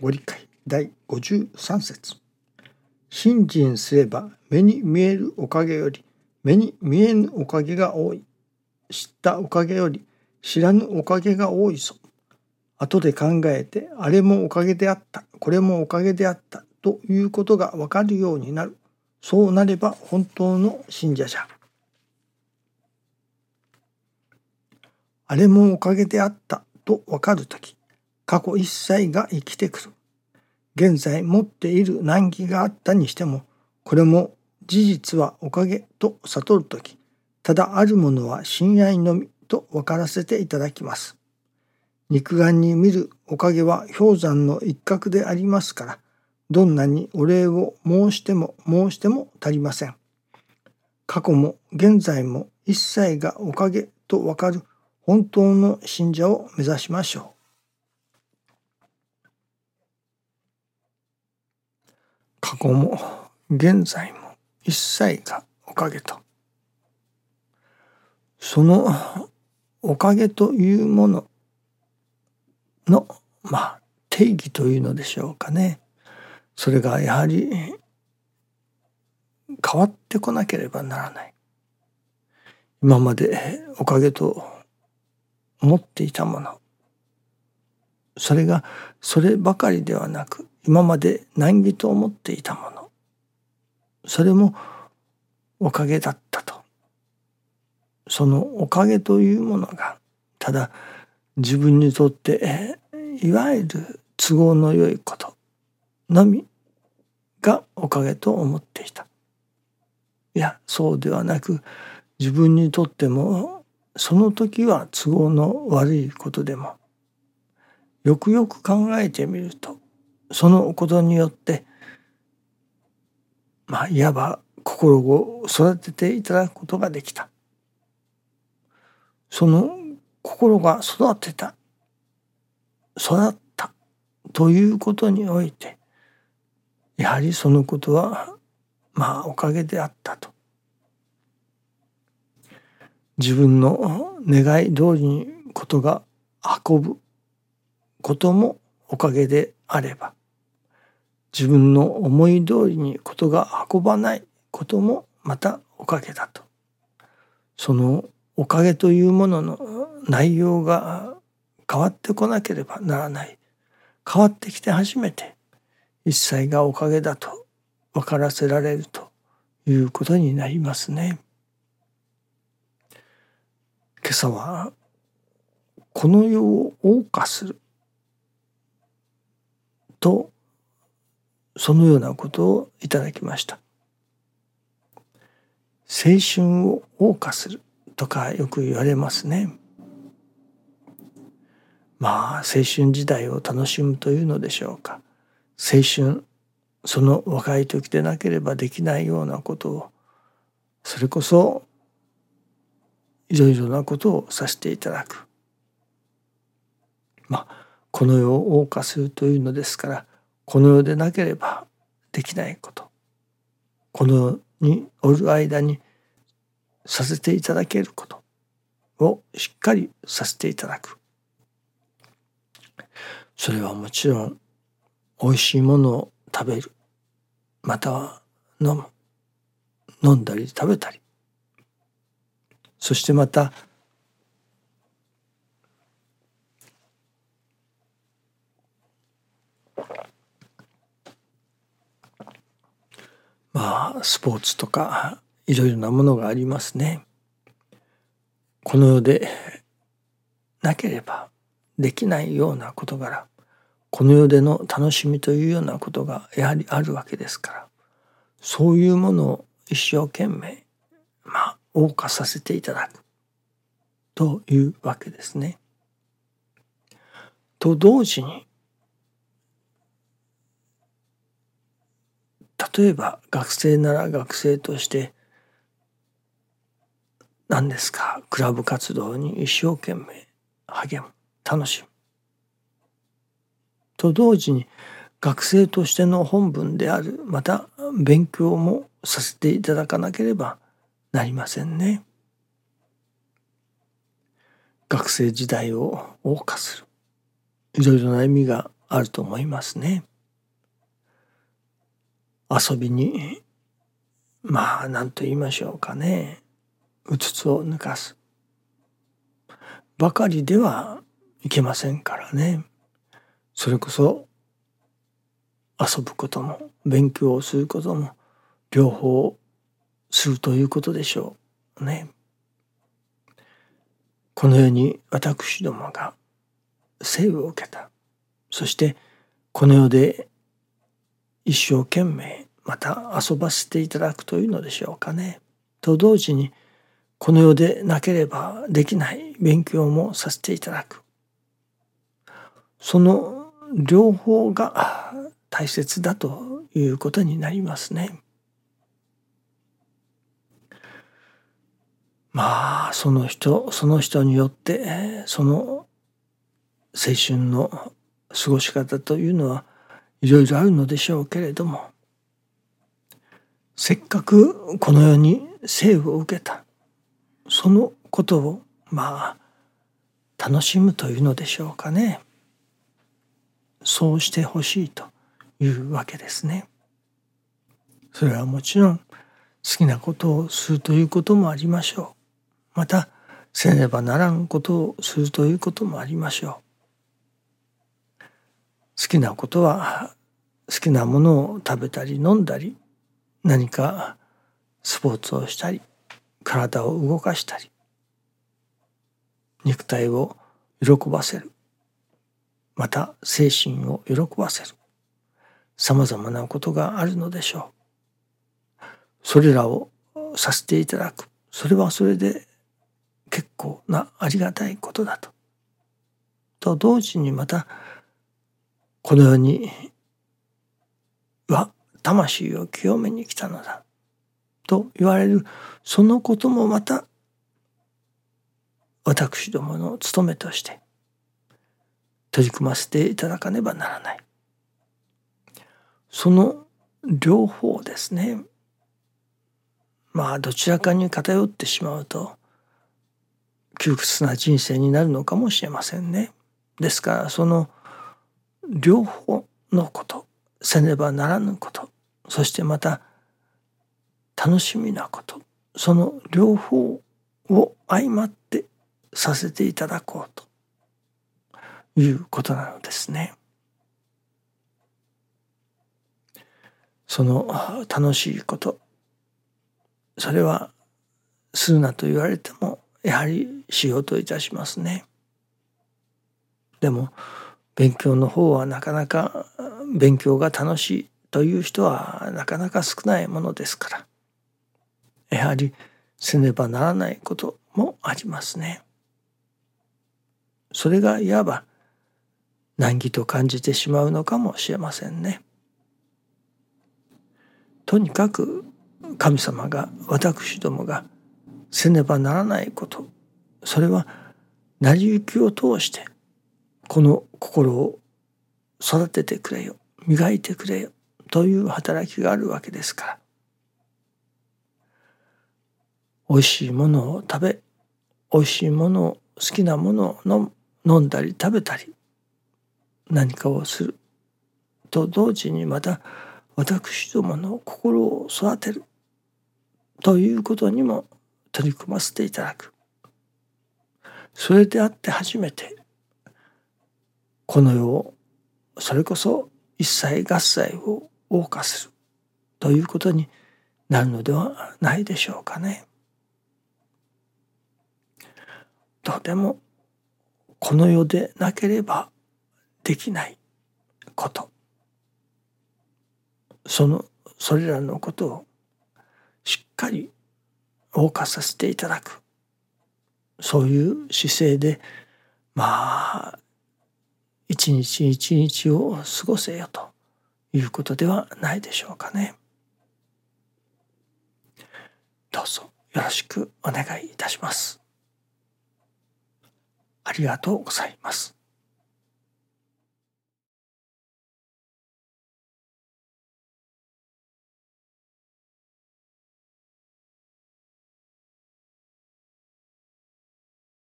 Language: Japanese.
ご理解第53節信心すれば目に見えるおかげより目に見えぬおかげが多い。知ったおかげより知らぬおかげが多いぞ。後で考えてあれもおかげであった、これもおかげであったということがわかるようになる。そうなれば本当の信者じゃ。あれもおかげであったとわかるとき、過去一切が生きてくる。現在持っている難儀があったにしても、これも事実はおかげと悟るとき、ただあるものは親愛のみと分からせていただきます。肉眼に見るおかげは氷山の一角でありますから、どんなにお礼を申しても申しても足りません。過去も現在も一切がおかげとわかる本当の信者を目指しましょう。過去も現在も一切がおかげと。そのおかげというもののまあ定義というのでしょうかね。それがやはり変わってこなければならない。今までおかげと思っていたもの。それがそればかりではなく今まで難儀と思っていたもの。それもおかげだったと。そのおかげというものがただ自分にとっていわゆる都合の良いことのみがおかげと思っていた。いやそうではなく自分にとってもその時は都合の悪いことでもよくよく考えてみるとそのことによってまあいわば心を育てていただくことができた。その心が育てた育ったということにおいてやはりそのことはまあおかげであったと。自分の願い通りにことが運ぶこともおかげであれば自分の思い通りにことが運ばないこともまたおかげだとそのおかげというものの内容が変わってこなければならない変わってきて初めて一切がおかげだと分からせられるということになりますね。今朝はこの世を謳歌するとそのようなことをいただきました。青春を謳歌するとかよく言われますね。まあ青春時代を楽しむというのでしょうか。青春その若い時でなければできないようなことをそれこそいろいろなことをさせていただく。まあこの世を謳歌するというのですからこの世でなければできないこと。この世におる間にさせていただけることをしっかりさせていただく。それはもちろん美味しいものを食べる。または飲む。飲んだり食べたり。そしてまたスポーツとかいろいろなものがありますね。この世でなければできないような事柄この世での楽しみというようなことがやはりあるわけですからそういうものを一生懸命まあ謳歌させていただくというわけですね。と同時に例えば学生なら学生として何ですかクラブ活動に一生懸命励む楽しむと同時に学生としての本分であるまた勉強もさせていただかなければなりませんね。学生時代を謳歌するいろいろな意味があると思いますね。遊びにまあ何と言いましょうかね。うつつを抜かす。ばかりではいけませんからね。それこそ遊ぶことも勉強をすることも両方するということでしょうね。このように私どもが生を受けた。そしてこの世で一生懸命また遊ばせていただくというのでしょうかね。と同時にこの世でなければできない勉強もさせていただく。その両方が大切だということになりますね。まあその人その人によってその青春の過ごし方というのはいろいろあるのでしょうけれどもせっかくこの世に生を受けたそのことをまあ楽しむというのでしょうかねそうしてほしいというわけですね。それはもちろん好きなことをするということもありましょう。またせねばならんことをするということもありましょう。好きなことは好きなものを食べたり飲んだり何かスポーツをしたり体を動かしたり肉体を喜ばせるまた精神を喜ばせるさまざまなことがあるのでしょう。それらをさせていただくそれはそれで結構なありがたいことだと。と同時にまたこの世には魂を清めに来たのだと言われるそのこともまた私どもの務めとして取り組ませていただかねばならない。その両方ですねまあどちらかに偏ってしまうと窮屈な人生になるのかもしれませんね。ですからその両方のことせねばならぬことそしてまた楽しみなことその両方を相まってさせていただこうということなのですね。その楽しいことそれはするなと言われてもやはりしようといたしますね。でも勉強の方はなかなか勉強が楽しいという人はなかなか少ないものですからやはりせねばならないこともありますね。それがいわば難儀と感じてしまうのかもしれませんね。とにかく神様が私どもがせねばならないことそれは成り行きを通してこの心を育ててくれよ。磨いてくれよ。という働きがあるわけですから。美味しいものを食べ美味しいものを好きなものを飲んだり食べたり何かをする。と同時にまた私どもの心を育てる。ということにも取り組ませていただく。それであって初めてこの世をそれこそ一切合切を謳歌するということになるのではないでしょうかね。とてもこの世でなければできないことそのそれらのことをしっかり謳歌させていただくそういう姿勢でまあ一日一日を過ごせよということではないでしょうかね。どうぞよろしくお願いいたします。ありがとうございます。